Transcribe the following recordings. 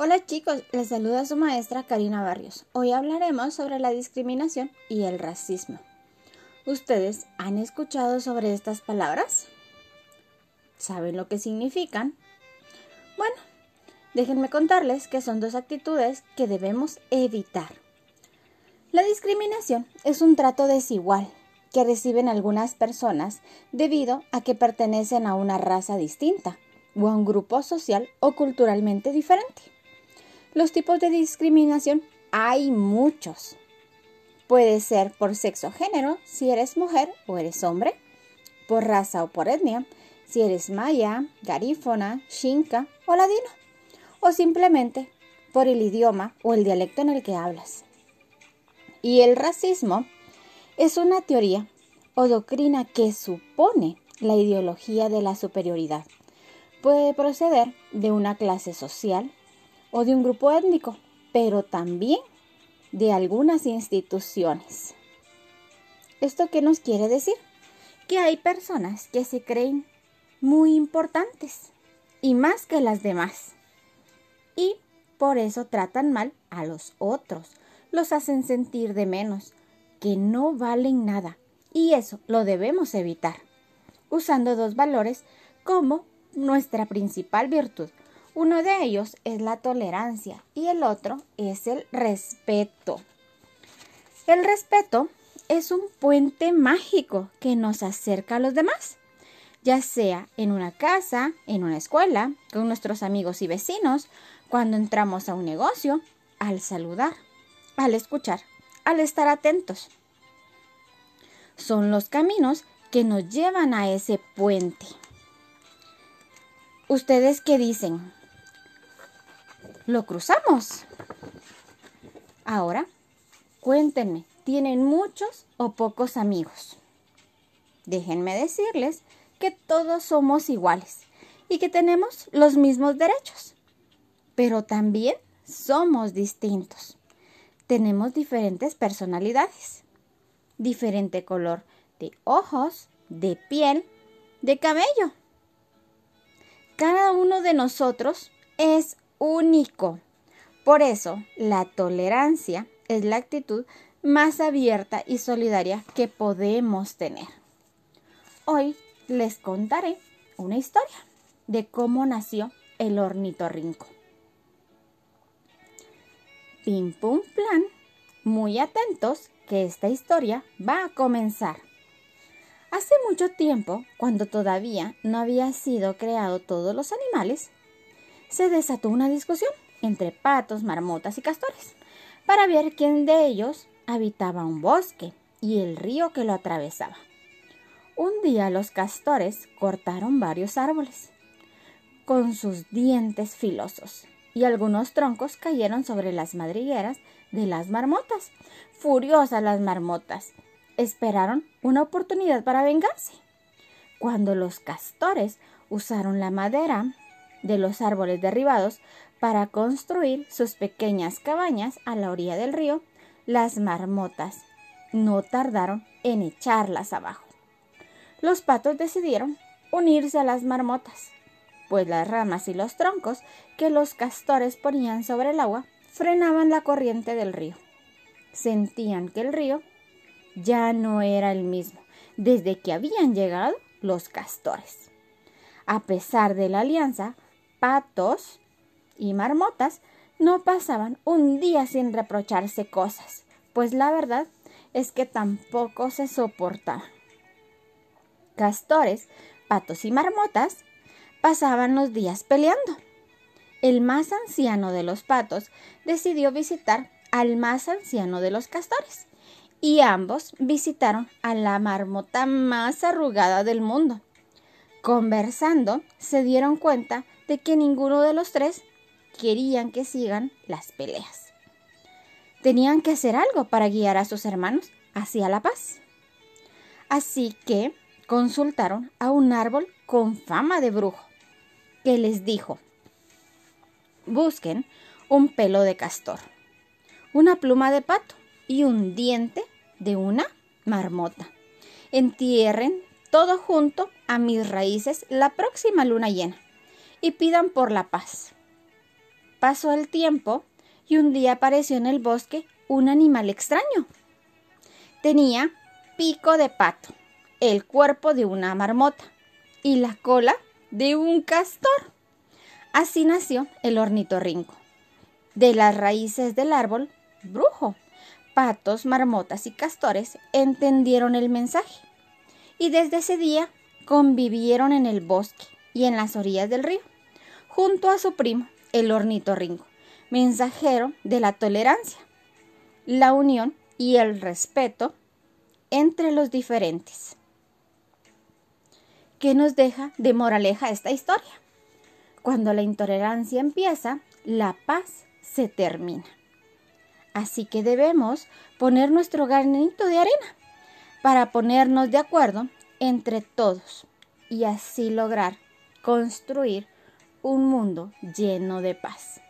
Hola chicos, les saluda su maestra Karina Barrios. Hoy hablaremos sobre la discriminación y el racismo. ¿Ustedes han escuchado sobre estas palabras? ¿Saben lo que significan? Bueno, déjenme contarles que son dos actitudes que debemos evitar. La discriminación es un trato desigual que reciben algunas personas debido a que pertenecen a una raza distinta o a un grupo social o culturalmente diferente. Los tipos de discriminación hay muchos. Puede ser por sexo o género, si eres mujer o eres hombre, por raza o por etnia, si eres maya, garífona, xinca o ladino, o simplemente por el idioma o el dialecto en el que hablas. Y el racismo es una teoría o doctrina que supone la ideología de la superioridad. Puede proceder de una clase social, o de un grupo étnico, pero también de algunas instituciones. ¿Esto qué nos quiere decir? Que hay personas que se creen muy importantes y más que las demás. Y por eso tratan mal a los otros, los hacen sentir de menos, que no valen nada. Y eso lo debemos evitar, usando dos valores como nuestra principal virtud, uno de ellos es la tolerancia y el otro es el respeto. El respeto es un puente mágico que nos acerca a los demás, ya sea en una casa, en una escuela, con nuestros amigos y vecinos, cuando entramos a un negocio, al saludar, al escuchar, al estar atentos. Son los caminos que nos llevan a ese puente. ¿Ustedes qué dicen? Lo cruzamos. Ahora, cuéntenme, ¿tienen muchos o pocos amigos? Déjenme decirles que todos somos iguales y que tenemos los mismos derechos, pero también somos distintos. Tenemos diferentes personalidades, diferente color de ojos, de piel, de cabello. Cada uno de nosotros es único. Por eso, la tolerancia es la actitud más abierta y solidaria que podemos tener. Hoy les contaré una historia de cómo nació el ornitorrinco. Pim pum plan, muy atentos que esta historia va a comenzar. Hace mucho tiempo, cuando todavía no había sido creado todos los animales, se desató una discusión entre patos, marmotas y castores para ver quién de ellos habitaba un bosque y el río que lo atravesaba. Un día los castores cortaron varios árboles con sus dientes filosos y algunos troncos cayeron sobre las madrigueras de las marmotas. Furiosas las marmotas esperaron una oportunidad para vengarse. Cuando los castores usaron la madera de los árboles derribados para construir sus pequeñas cabañas a la orilla del río, las marmotas no tardaron en echarlas abajo. Los patos decidieron unirse a las marmotas, pues las ramas y los troncos que los castores ponían sobre el agua frenaban la corriente del río. Sentían que el río ya no era el mismo desde que habían llegado los castores. A pesar de la alianza, patos y marmotas no pasaban un día sin reprocharse cosas, pues la verdad es que tampoco se soportaban. Castores, patos y marmotas pasaban los días peleando. El más anciano de los patos decidió visitar al más anciano de los castores y ambos visitaron a la marmota más arrugada del mundo. Conversando, se dieron cuenta de que ninguno de los tres querían que sigan las peleas. Tenían que hacer algo para guiar a sus hermanos hacia la paz. Así que consultaron a un árbol con fama de brujo, que les dijo, busquen un pelo de castor, una pluma de pato y un diente de una marmota. Entierren todo junto a mis raíces la próxima luna llena y pidan por la paz. Pasó el tiempo y un día apareció en el bosque un animal extraño. Tenía pico de pato, el cuerpo de una marmota y la cola de un castor. Así nació el ornitorrinco. De las raíces del árbol, brujo, patos, marmotas y castores entendieron el mensaje y desde ese día convivieron en el bosque y en las orillas del río, junto a su primo, el ornitorrinco, mensajero de la tolerancia, la unión y el respeto entre los diferentes. ¿Qué nos deja de moraleja esta historia? Cuando la intolerancia empieza, la paz se termina. Así que debemos poner nuestro granito de arena para ponernos de acuerdo entre todos y así lograr construir un mundo lleno de paz.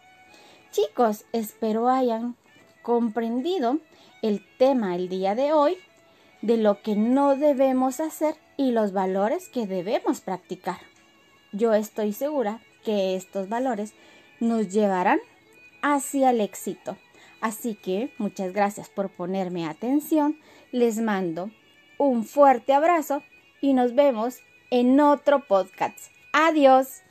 Chicos, espero hayan comprendido el tema el día de hoy de lo que no debemos hacer y los valores que debemos practicar. Yo estoy segura que estos valores nos llevarán hacia el éxito. Así que muchas gracias por ponerme atención. Les mando un fuerte abrazo y nos vemos en otro podcast. Adiós.